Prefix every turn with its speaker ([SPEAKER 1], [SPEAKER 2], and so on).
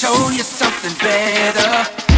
[SPEAKER 1] show you something better.